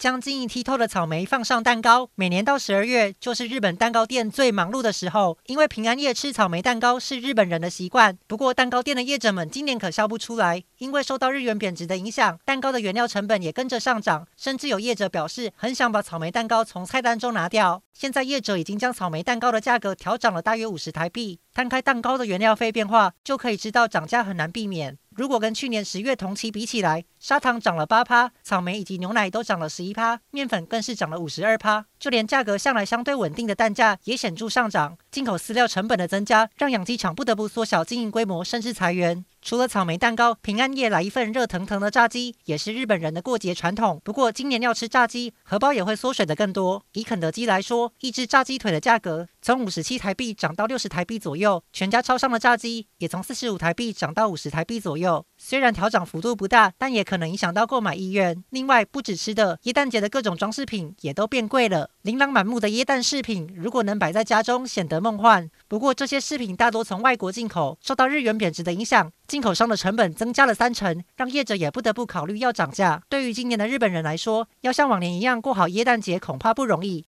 将晶莹剔透的草莓放上蛋糕。每年到十二月，就是日本蛋糕店最忙碌的时候，因为平安夜吃草莓蛋糕是日本人的习惯。不过，蛋糕店的业者们今年可笑不出来，因为受到日元贬值的影响，蛋糕的原料成本也跟着上涨，甚至有业者表示很想把草莓蛋糕从菜单中拿掉。现在业者已经将草莓蛋糕的价格调涨了大约五十台币。摊开蛋糕的原料费变化，就可以知道涨价很难避免。如果跟去年十月同期比起来，砂糖涨了八趴，草莓以及牛奶都涨了十一趴，面粉更是涨了五十二趴。就连价格向来相对稳定的蛋价也显著上涨。进口饲料成本的增加，让养鸡场不得不缩小经营规模，甚至裁员。除了草莓蛋糕，平安夜来一份热腾腾的炸鸡，也是日本人的过节传统。不过今年要吃炸鸡，荷包也会缩水的更多。以肯德基来说，一只炸鸡腿的价格从五十七台币涨到六十台币左右，全家超商的炸鸡也从四十五台币涨到五十台币左右。虽然调涨幅度不大，但也可能影响到购买意愿。另外，不止吃的，耶诞节的各种装饰品也都变贵了。琳琅满目的耶诞饰品，如果能摆在家中，显得梦幻。不过，这些饰品大多从外国进口，受到日元贬值的影响，进口商的成本增加了三成，让业者也不得不考虑要涨价。对于今年的日本人来说，要像往年一样过好耶诞节，恐怕不容易。